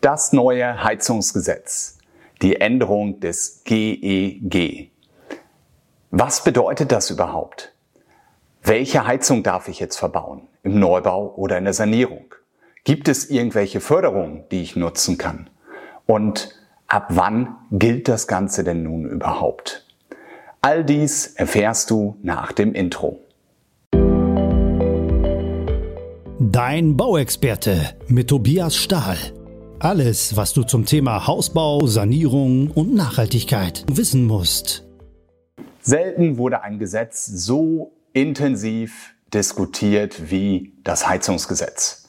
Das neue Heizungsgesetz, die Änderung des GEG. Was bedeutet das überhaupt? Welche Heizung darf ich jetzt verbauen? Im Neubau oder in der Sanierung? Gibt es irgendwelche Förderungen, die ich nutzen kann? Und ab wann gilt das Ganze denn nun überhaupt? All dies erfährst du nach dem Intro. Dein Bauexperte mit Tobias Stahl. Alles, was du zum Thema Hausbau, Sanierung und Nachhaltigkeit wissen musst. Selten wurde ein Gesetz so intensiv diskutiert wie das Heizungsgesetz.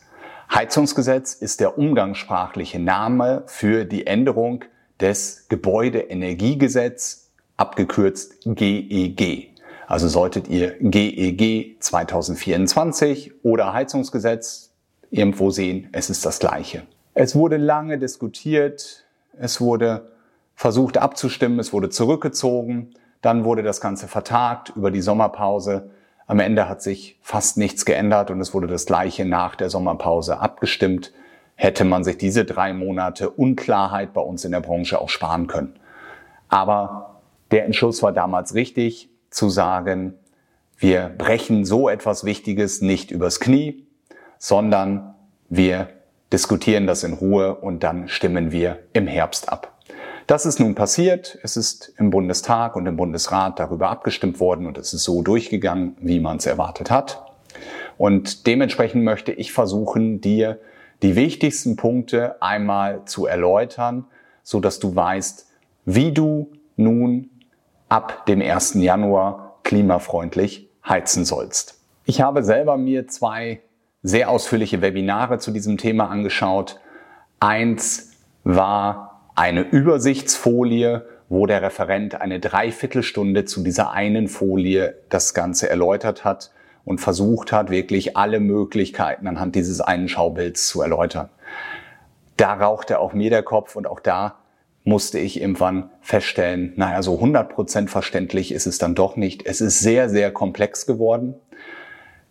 Heizungsgesetz ist der umgangssprachliche Name für die Änderung des Gebäudeenergiegesetz, abgekürzt GEG. Also solltet ihr GEG 2024 oder Heizungsgesetz irgendwo sehen, es ist das gleiche. Es wurde lange diskutiert, es wurde versucht abzustimmen, es wurde zurückgezogen, dann wurde das Ganze vertagt über die Sommerpause. Am Ende hat sich fast nichts geändert und es wurde das gleiche nach der Sommerpause abgestimmt. Hätte man sich diese drei Monate Unklarheit bei uns in der Branche auch sparen können. Aber der Entschluss war damals richtig zu sagen, wir brechen so etwas Wichtiges nicht übers Knie, sondern wir diskutieren das in Ruhe und dann stimmen wir im Herbst ab. Das ist nun passiert. Es ist im Bundestag und im Bundesrat darüber abgestimmt worden und es ist so durchgegangen, wie man es erwartet hat. Und dementsprechend möchte ich versuchen, dir die wichtigsten Punkte einmal zu erläutern, so dass du weißt, wie du nun ab dem 1. Januar klimafreundlich heizen sollst. Ich habe selber mir zwei sehr ausführliche Webinare zu diesem Thema angeschaut. Eins war eine Übersichtsfolie, wo der Referent eine Dreiviertelstunde zu dieser einen Folie das Ganze erläutert hat und versucht hat, wirklich alle Möglichkeiten anhand dieses einen Schaubilds zu erläutern. Da rauchte auch mir der Kopf und auch da musste ich irgendwann feststellen, naja, so 100% verständlich ist es dann doch nicht. Es ist sehr, sehr komplex geworden.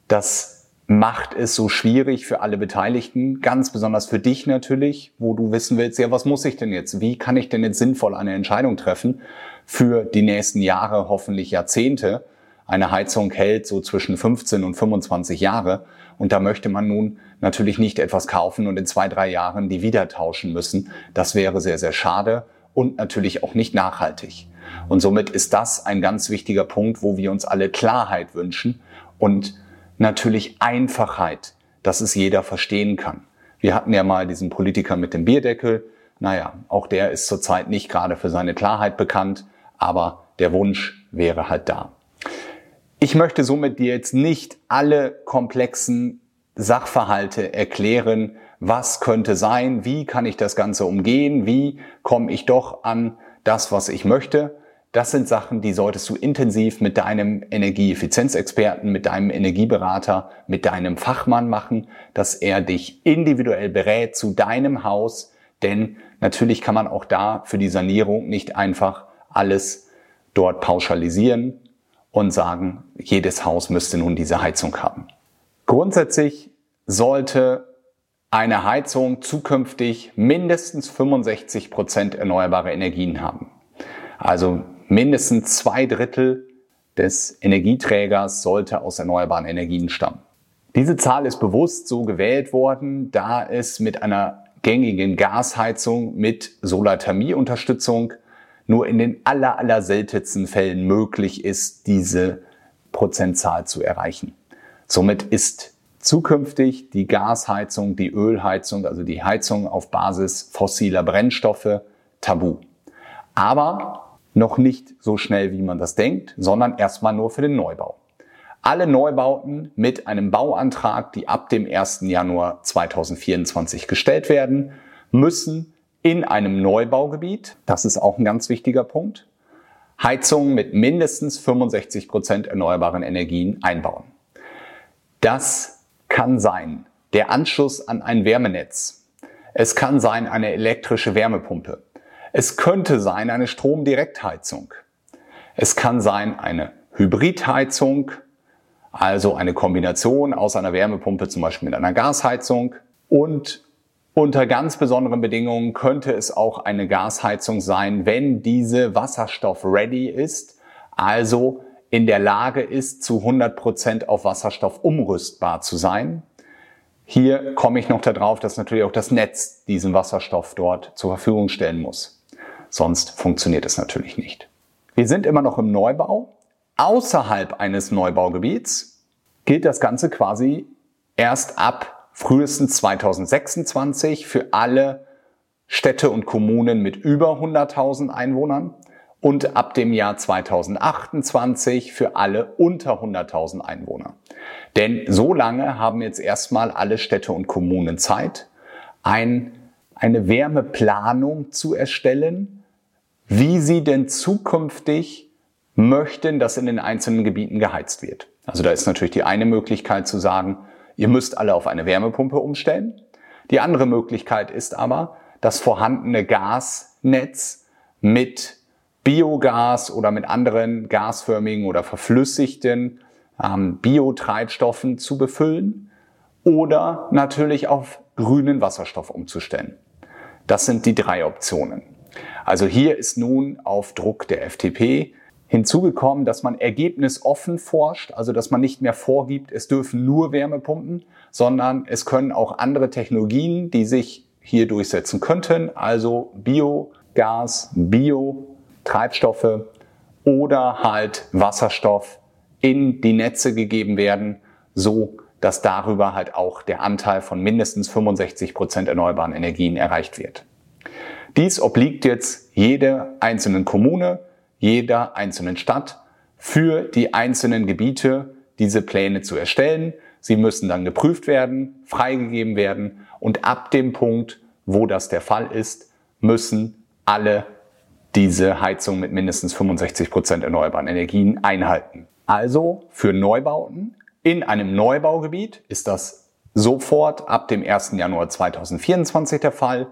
Das macht es so schwierig für alle Beteiligten, ganz besonders für dich natürlich, wo du wissen willst, ja, was muss ich denn jetzt? Wie kann ich denn jetzt sinnvoll eine Entscheidung treffen für die nächsten Jahre, hoffentlich Jahrzehnte? Eine Heizung hält so zwischen 15 und 25 Jahre. Und da möchte man nun natürlich nicht etwas kaufen und in zwei, drei Jahren die wieder tauschen müssen. Das wäre sehr, sehr schade und natürlich auch nicht nachhaltig. Und somit ist das ein ganz wichtiger Punkt, wo wir uns alle Klarheit wünschen und natürlich Einfachheit, dass es jeder verstehen kann. Wir hatten ja mal diesen Politiker mit dem Bierdeckel. Naja, auch der ist zurzeit nicht gerade für seine Klarheit bekannt, aber der Wunsch wäre halt da. Ich möchte somit dir jetzt nicht alle komplexen Sachverhalte erklären, was könnte sein, wie kann ich das Ganze umgehen, wie komme ich doch an das, was ich möchte. Das sind Sachen, die solltest du intensiv mit deinem Energieeffizienzexperten, mit deinem Energieberater, mit deinem Fachmann machen, dass er dich individuell berät zu deinem Haus, denn natürlich kann man auch da für die Sanierung nicht einfach alles dort pauschalisieren und sagen, jedes Haus müsste nun diese Heizung haben. Grundsätzlich sollte eine Heizung zukünftig mindestens 65 Prozent erneuerbare Energien haben. Also mindestens zwei Drittel des Energieträgers sollte aus erneuerbaren Energien stammen. Diese Zahl ist bewusst so gewählt worden, da es mit einer gängigen Gasheizung mit Solarthermieunterstützung nur in den aller, aller seltensten Fällen möglich ist, diese Prozentzahl zu erreichen. Somit ist zukünftig die Gasheizung, die Ölheizung, also die Heizung auf Basis fossiler Brennstoffe tabu. Aber noch nicht so schnell, wie man das denkt, sondern erstmal nur für den Neubau. Alle Neubauten mit einem Bauantrag, die ab dem 1. Januar 2024 gestellt werden, müssen in einem Neubaugebiet, das ist auch ein ganz wichtiger Punkt, Heizungen mit mindestens 65 Prozent erneuerbaren Energien einbauen. Das kann sein der Anschluss an ein Wärmenetz. Es kann sein eine elektrische Wärmepumpe. Es könnte sein eine Stromdirektheizung. Es kann sein eine Hybridheizung, also eine Kombination aus einer Wärmepumpe zum Beispiel mit einer Gasheizung und Unter ganz besonderen Bedingungen könnte es auch eine Gasheizung sein, wenn diese Wasserstoff-ready ist, also in der Lage ist, zu 100 Prozent auf Wasserstoff umrüstbar zu sein. Hier komme ich noch darauf, dass natürlich auch das Netz diesen Wasserstoff dort zur Verfügung stellen muss. Sonst funktioniert es natürlich nicht. Wir sind immer noch im Neubau. Außerhalb eines Neubaugebiets gilt das Ganze quasi erst ab frühestens 2026 für alle Städte und Kommunen mit über 100.000 Einwohnern und ab dem Jahr 2028 für alle unter 100.000 Einwohner. Denn so lange haben jetzt erstmal alle Städte und Kommunen Zeit, ein, eine Wärmeplanung zu erstellen, wie sie denn zukünftig möchten, dass in den einzelnen Gebieten geheizt wird. Also da ist natürlich die eine Möglichkeit zu sagen, ihr müsst alle auf eine Wärmepumpe umstellen. Die andere Möglichkeit ist aber, das vorhandene Gasnetz mit Biogas oder mit anderen gasförmigen oder verflüssigten ähm, Biotreibstoffen zu befüllen oder natürlich auf grünen Wasserstoff umzustellen. Das sind die drei Optionen. Also hier ist nun auf Druck der FDP hinzugekommen, dass man ergebnisoffen forscht, also dass man nicht mehr vorgibt, es dürfen nur Wärmepumpen, sondern es können auch andere Technologien, die sich hier durchsetzen könnten, also Biogas, Bio Treibstoffe oder halt Wasserstoff in die Netze gegeben werden, so dass darüber halt auch der Anteil von mindestens 65 Prozent erneuerbaren Energien erreicht wird. Dies obliegt jetzt jeder einzelnen Kommune, jeder einzelnen Stadt für die einzelnen Gebiete diese Pläne zu erstellen. Sie müssen dann geprüft werden, freigegeben werden und ab dem Punkt, wo das der Fall ist, müssen alle diese Heizung mit mindestens 65 Prozent erneuerbaren Energien einhalten. Also für Neubauten in einem Neubaugebiet ist das sofort ab dem 1. Januar 2024 der Fall.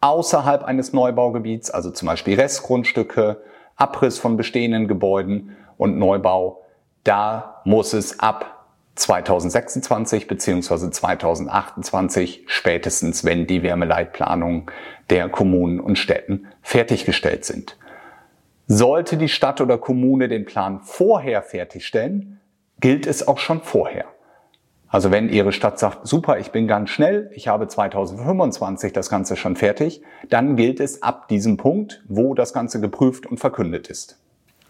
Außerhalb eines Neubaugebiets, also zum Beispiel Restgrundstücke, Abriss von bestehenden Gebäuden und Neubau, da muss es ab 2026 beziehungsweise 2028 spätestens, wenn die Wärmeleitplanungen der Kommunen und Städten fertiggestellt sind. Sollte die Stadt oder Kommune den Plan vorher fertigstellen, gilt es auch schon vorher. Also wenn Ihre Stadt sagt, super, ich bin ganz schnell, ich habe 2025 das Ganze schon fertig, dann gilt es ab diesem Punkt, wo das Ganze geprüft und verkündet ist.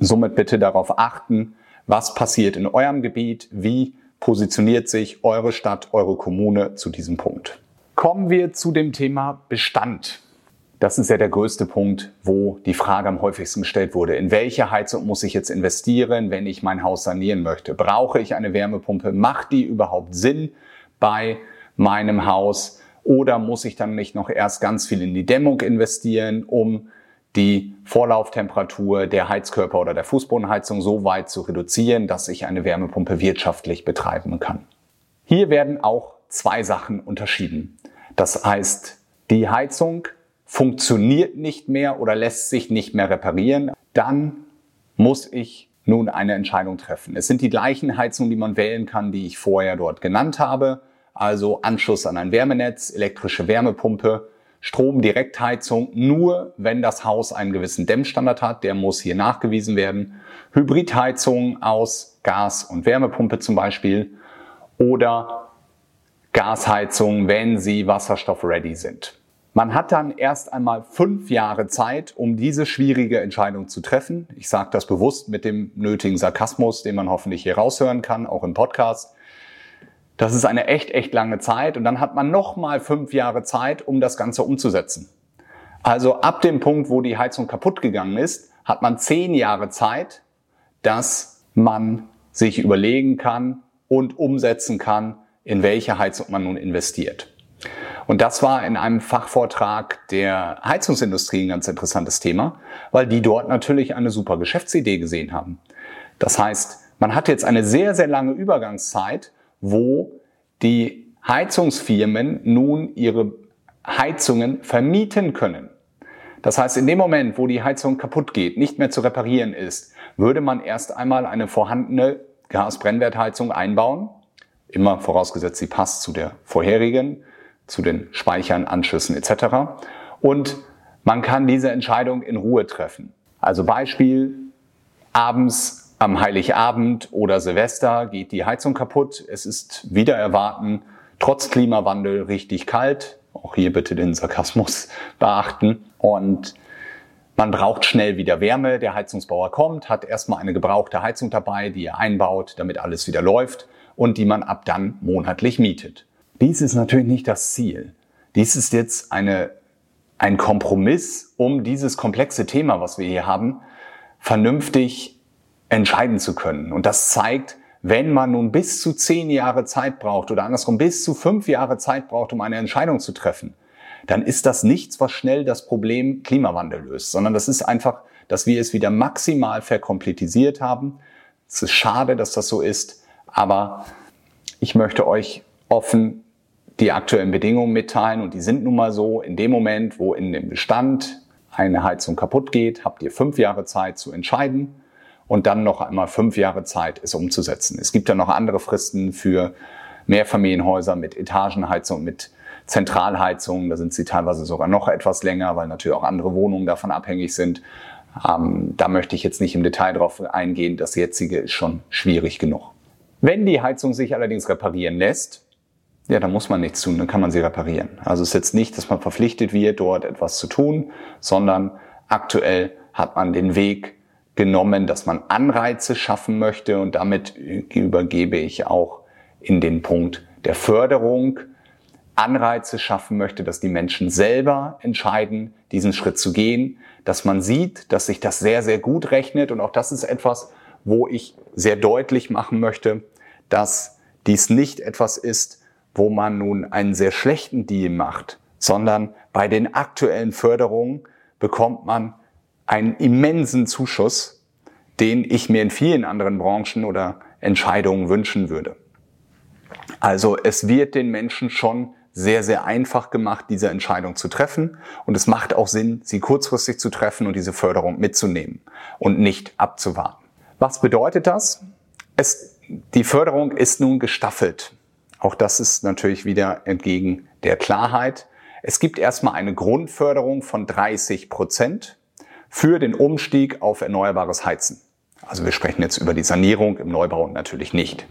Somit bitte darauf achten, was passiert in eurem Gebiet, wie positioniert sich eure Stadt, eure Kommune zu diesem Punkt. Kommen wir zu dem Thema Bestand. Das ist ja der größte Punkt, wo die Frage am häufigsten gestellt wurde. In welche Heizung muss ich jetzt investieren, wenn ich mein Haus sanieren möchte? Brauche ich eine Wärmepumpe? Macht die überhaupt Sinn bei meinem Haus? Oder muss ich dann nicht noch erst ganz viel in die Dämmung investieren, um die Vorlauftemperatur der Heizkörper oder der Fußbodenheizung so weit zu reduzieren, dass ich eine Wärmepumpe wirtschaftlich betreiben kann. Hier werden auch zwei Sachen unterschieden. Das heißt, die Heizung funktioniert nicht mehr oder lässt sich nicht mehr reparieren. Dann muss ich nun eine Entscheidung treffen. Es sind die gleichen Heizungen, die man wählen kann, die ich vorher dort genannt habe. Also Anschluss an ein Wärmenetz, elektrische Wärmepumpe Stromdirektheizung nur, wenn das Haus einen gewissen Dämmstandard hat. Der muss hier nachgewiesen werden. Hybridheizung aus Gas- und Wärmepumpe zum Beispiel. Oder Gasheizung, wenn sie wasserstoff-ready sind. Man hat dann erst einmal fünf Jahre Zeit, um diese schwierige Entscheidung zu treffen. Ich sage das bewusst mit dem nötigen Sarkasmus, den man hoffentlich hier raushören kann, auch im Podcast. Das ist eine echt, echt lange Zeit und dann hat man nochmal fünf Jahre Zeit, um das Ganze umzusetzen. Also ab dem Punkt, wo die Heizung kaputt gegangen ist, hat man zehn Jahre Zeit, dass man sich überlegen kann und umsetzen kann, in welche Heizung man nun investiert. Und das war in einem Fachvortrag der Heizungsindustrie ein ganz interessantes Thema, weil die dort natürlich eine super Geschäftsidee gesehen haben. Das heißt, man hat jetzt eine sehr, sehr lange Übergangszeit, wo die Heizungsfirmen nun ihre Heizungen vermieten können. Das heißt, in dem Moment, wo die Heizung kaputt geht, nicht mehr zu reparieren ist, würde man erst einmal eine vorhandene Gasbrennwertheizung einbauen, immer vorausgesetzt, sie passt zu der vorherigen zu den Speichern, Anschlüssen etc. Und man kann diese Entscheidung in Ruhe treffen. Also Beispiel, abends am Heiligabend oder Silvester geht die Heizung kaputt. Es ist wieder erwarten, trotz Klimawandel richtig kalt. Auch hier bitte den Sarkasmus beachten. Und man braucht schnell wieder Wärme. Der Heizungsbauer kommt, hat erstmal eine gebrauchte Heizung dabei, die er einbaut, damit alles wieder läuft und die man ab dann monatlich mietet. Dies ist natürlich nicht das Ziel. Dies ist jetzt eine, ein Kompromiss, um dieses komplexe Thema, was wir hier haben, vernünftig entscheiden zu können. Und das zeigt, wenn man nun bis zu zehn Jahre Zeit braucht oder andersrum bis zu fünf Jahre Zeit braucht, um eine Entscheidung zu treffen, dann ist das nichts, was schnell das Problem Klimawandel löst, sondern das ist einfach, dass wir es wieder maximal verkompliziert haben. Es ist schade, dass das so ist, aber ich möchte euch offen die aktuellen Bedingungen mitteilen und die sind nun mal so. In dem Moment, wo in dem Bestand eine Heizung kaputt geht, habt ihr fünf Jahre Zeit zu entscheiden und dann noch einmal fünf Jahre Zeit, es umzusetzen. Es gibt ja noch andere Fristen für Mehrfamilienhäuser mit Etagenheizung, mit Zentralheizungen. Da sind sie teilweise sogar noch etwas länger, weil natürlich auch andere Wohnungen davon abhängig sind. Ähm, da möchte ich jetzt nicht im Detail drauf eingehen. Das jetzige ist schon schwierig genug. Wenn die Heizung sich allerdings reparieren lässt, ja, dann muss man nichts tun, dann kann man sie reparieren. Also es ist jetzt nicht, dass man verpflichtet wird, dort etwas zu tun, sondern aktuell hat man den Weg genommen, dass man Anreize schaffen möchte und damit übergebe ich auch in den Punkt der Förderung Anreize schaffen möchte, dass die Menschen selber entscheiden, diesen Schritt zu gehen, dass man sieht, dass sich das sehr, sehr gut rechnet. Und auch das ist etwas, wo ich sehr deutlich machen möchte, dass dies nicht etwas ist, wo man nun einen sehr schlechten Deal macht, sondern bei den aktuellen Förderungen bekommt man einen immensen Zuschuss, den ich mir in vielen anderen Branchen oder Entscheidungen wünschen würde. Also es wird den Menschen schon sehr, sehr einfach gemacht, diese Entscheidung zu treffen. Und es macht auch Sinn, sie kurzfristig zu treffen und diese Förderung mitzunehmen und nicht abzuwarten. Was bedeutet das? Es, die Förderung ist nun gestaffelt. Auch das ist natürlich wieder entgegen der Klarheit. Es gibt erstmal eine Grundförderung von 30 Prozent für den Umstieg auf erneuerbares Heizen. Also wir sprechen jetzt über die Sanierung im Neubau natürlich nicht.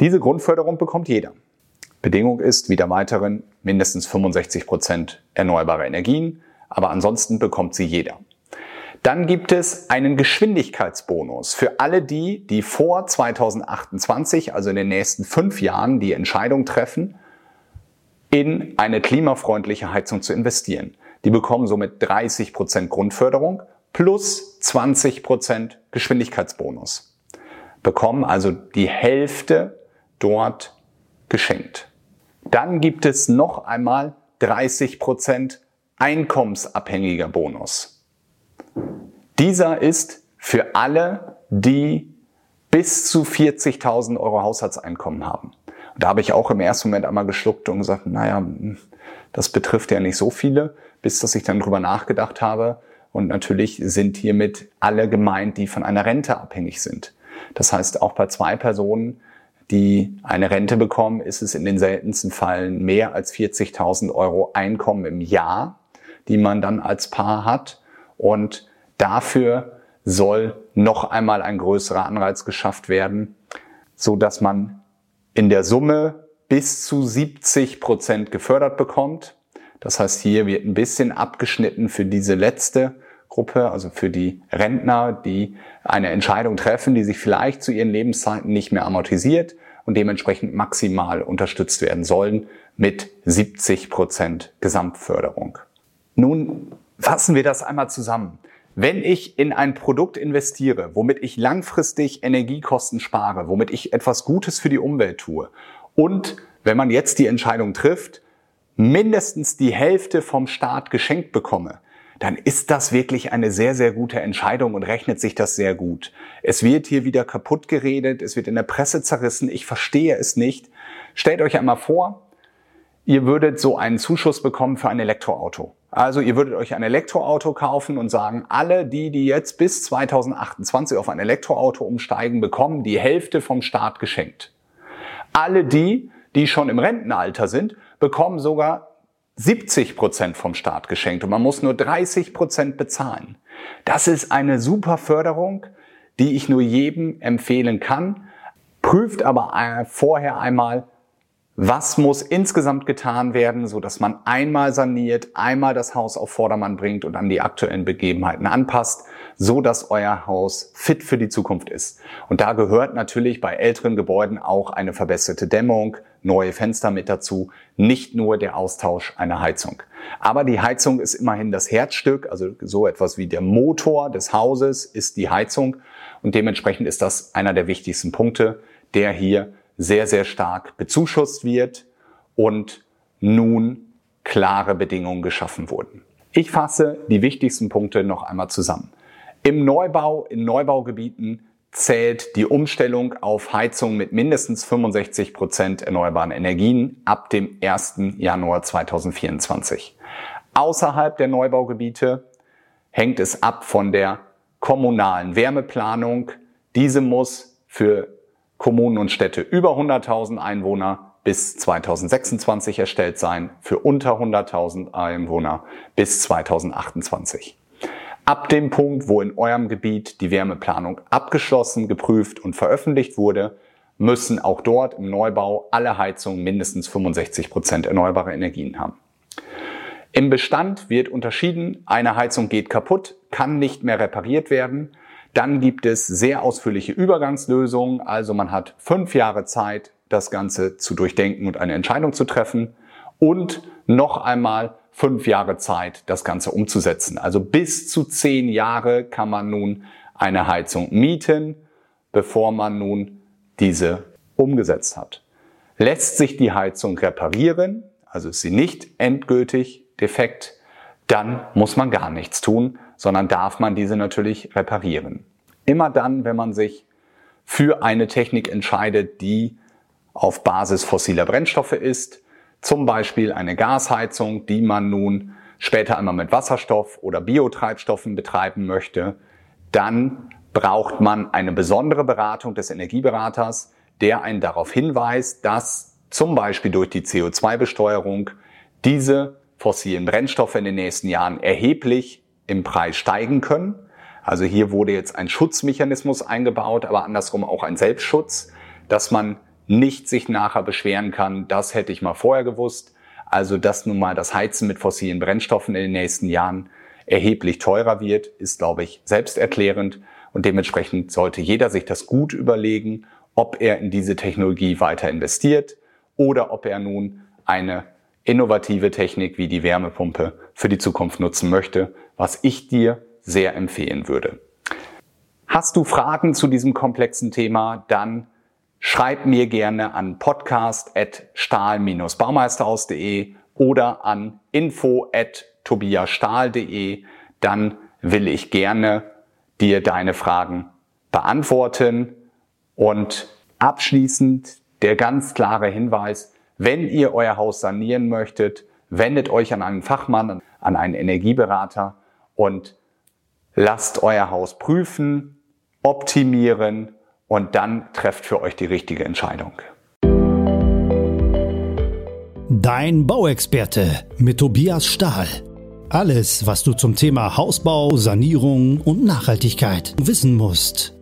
Diese Grundförderung bekommt jeder. Bedingung ist wieder weiteren mindestens 65 Prozent erneuerbare Energien, aber ansonsten bekommt sie jeder. Dann gibt es einen Geschwindigkeitsbonus für alle die, die vor 2028, also in den nächsten fünf Jahren, die Entscheidung treffen, in eine klimafreundliche Heizung zu investieren. Die bekommen somit 30 Prozent Grundförderung plus 20 Prozent Geschwindigkeitsbonus. Bekommen also die Hälfte dort geschenkt. Dann gibt es noch einmal 30% einkommensabhängiger Bonus. Dieser ist für alle, die bis zu 40.000 Euro Haushaltseinkommen haben. Und da habe ich auch im ersten Moment einmal geschluckt und gesagt, naja, das betrifft ja nicht so viele, bis dass ich dann drüber nachgedacht habe. Und natürlich sind hiermit alle gemeint, die von einer Rente abhängig sind. Das heißt, auch bei zwei Personen die eine Rente bekommen, ist es in den seltensten Fällen mehr als 40.000 Euro Einkommen im Jahr, die man dann als Paar hat. Und dafür soll noch einmal ein größerer Anreiz geschafft werden, so dass man in der Summe bis zu 70 Prozent gefördert bekommt. Das heißt, hier wird ein bisschen abgeschnitten für diese letzte Gruppe, also für die Rentner, die eine Entscheidung treffen, die sich vielleicht zu ihren Lebenszeiten nicht mehr amortisiert und dementsprechend maximal unterstützt werden sollen mit 70 Prozent Gesamtförderung. Nun fassen wir das einmal zusammen. Wenn ich in ein Produkt investiere, womit ich langfristig Energiekosten spare, womit ich etwas Gutes für die Umwelt tue und wenn man jetzt die Entscheidung trifft, mindestens die Hälfte vom Staat geschenkt bekomme, dann ist das wirklich eine sehr, sehr gute Entscheidung und rechnet sich das sehr gut. Es wird hier wieder kaputt geredet, es wird in der Presse zerrissen, ich verstehe es nicht. Stellt euch einmal vor, ihr würdet so einen Zuschuss bekommen für ein Elektroauto. Also ihr würdet euch ein Elektroauto kaufen und sagen, alle die, die jetzt bis 2028 auf ein Elektroauto umsteigen, bekommen die Hälfte vom Staat geschenkt. Alle die, die schon im Rentenalter sind, bekommen sogar 70 Prozent vom Staat geschenkt und man muss nur 30 Prozent bezahlen. Das ist eine super Förderung, die ich nur jedem empfehlen kann. Prüft aber äh, vorher einmal, was muss insgesamt getan werden, so dass man einmal saniert, einmal das Haus auf Vordermann bringt und an die aktuellen Begebenheiten anpasst, so dass euer Haus fit für die Zukunft ist. Und da gehört natürlich bei älteren Gebäuden auch eine verbesserte Dämmung, neue Fenster mit dazu, nicht nur der Austausch einer Heizung. Aber die Heizung ist immerhin das Herzstück, also so etwas wie der Motor des Hauses ist die Heizung und dementsprechend ist das einer der wichtigsten Punkte, der hier sehr, sehr stark bezuschusst wird und nun klare Bedingungen geschaffen wurden. Ich fasse die wichtigsten Punkte noch einmal zusammen. Im Neubau, in Neubaugebieten zählt die Umstellung auf Heizung mit mindestens 65 Prozent erneuerbaren Energien ab dem 1. Januar 2024. Außerhalb der Neubaugebiete hängt es ab von der kommunalen Wärmeplanung. Diese muss für Kommunen und Städte über 100.000 Einwohner bis 2026 erstellt sein, für unter 100.000 Einwohner bis 2028. Ab dem Punkt, wo in eurem Gebiet die Wärmeplanung abgeschlossen, geprüft und veröffentlicht wurde, müssen auch dort im Neubau alle Heizungen mindestens 65 Prozent erneuerbare Energien haben. Im Bestand wird unterschieden, eine Heizung geht kaputt, kann nicht mehr repariert werden dann gibt es sehr ausführliche Übergangslösungen. Also man hat fünf Jahre Zeit, das Ganze zu durchdenken und eine Entscheidung zu treffen. Und noch einmal fünf Jahre Zeit, das Ganze umzusetzen. Also bis zu zehn Jahre kann man nun eine Heizung mieten, bevor man nun diese umgesetzt hat. Lässt sich die Heizung reparieren, also ist sie nicht endgültig defekt, dann muss man gar nichts tun, sondern darf man diese natürlich reparieren. Immer dann, wenn man sich für eine Technik entscheidet, die auf Basis fossiler Brennstoffe ist, zum Beispiel eine Gasheizung, die man nun später einmal mit Wasserstoff oder Biotreibstoffen betreiben möchte, dann braucht man eine besondere Beratung des Energieberaters, der einen darauf hinweist, dass zum Beispiel durch die CO2-Besteuerung diese fossilen Brennstoffe in den nächsten Jahren erheblich im Preis steigen können. Also hier wurde jetzt ein Schutzmechanismus eingebaut, aber andersrum auch ein Selbstschutz, dass man nicht sich nachher beschweren kann, das hätte ich mal vorher gewusst. Also dass nun mal das Heizen mit fossilen Brennstoffen in den nächsten Jahren erheblich teurer wird, ist, glaube ich, selbsterklärend. Und dementsprechend sollte jeder sich das gut überlegen, ob er in diese Technologie weiter investiert oder ob er nun eine innovative Technik wie die Wärmepumpe für die Zukunft nutzen möchte, was ich dir sehr empfehlen würde. Hast du Fragen zu diesem komplexen Thema, dann schreib mir gerne an podcast.stahl-baumeisterhaus.de oder an info.tobiastahl.de. Dann will ich gerne dir deine Fragen beantworten. Und abschließend der ganz klare Hinweis, wenn ihr euer Haus sanieren möchtet, wendet euch an einen Fachmann, an einen Energieberater und lasst euer Haus prüfen, optimieren und dann trefft für euch die richtige Entscheidung. Dein Bauexperte mit Tobias Stahl. Alles, was du zum Thema Hausbau, Sanierung und Nachhaltigkeit wissen musst.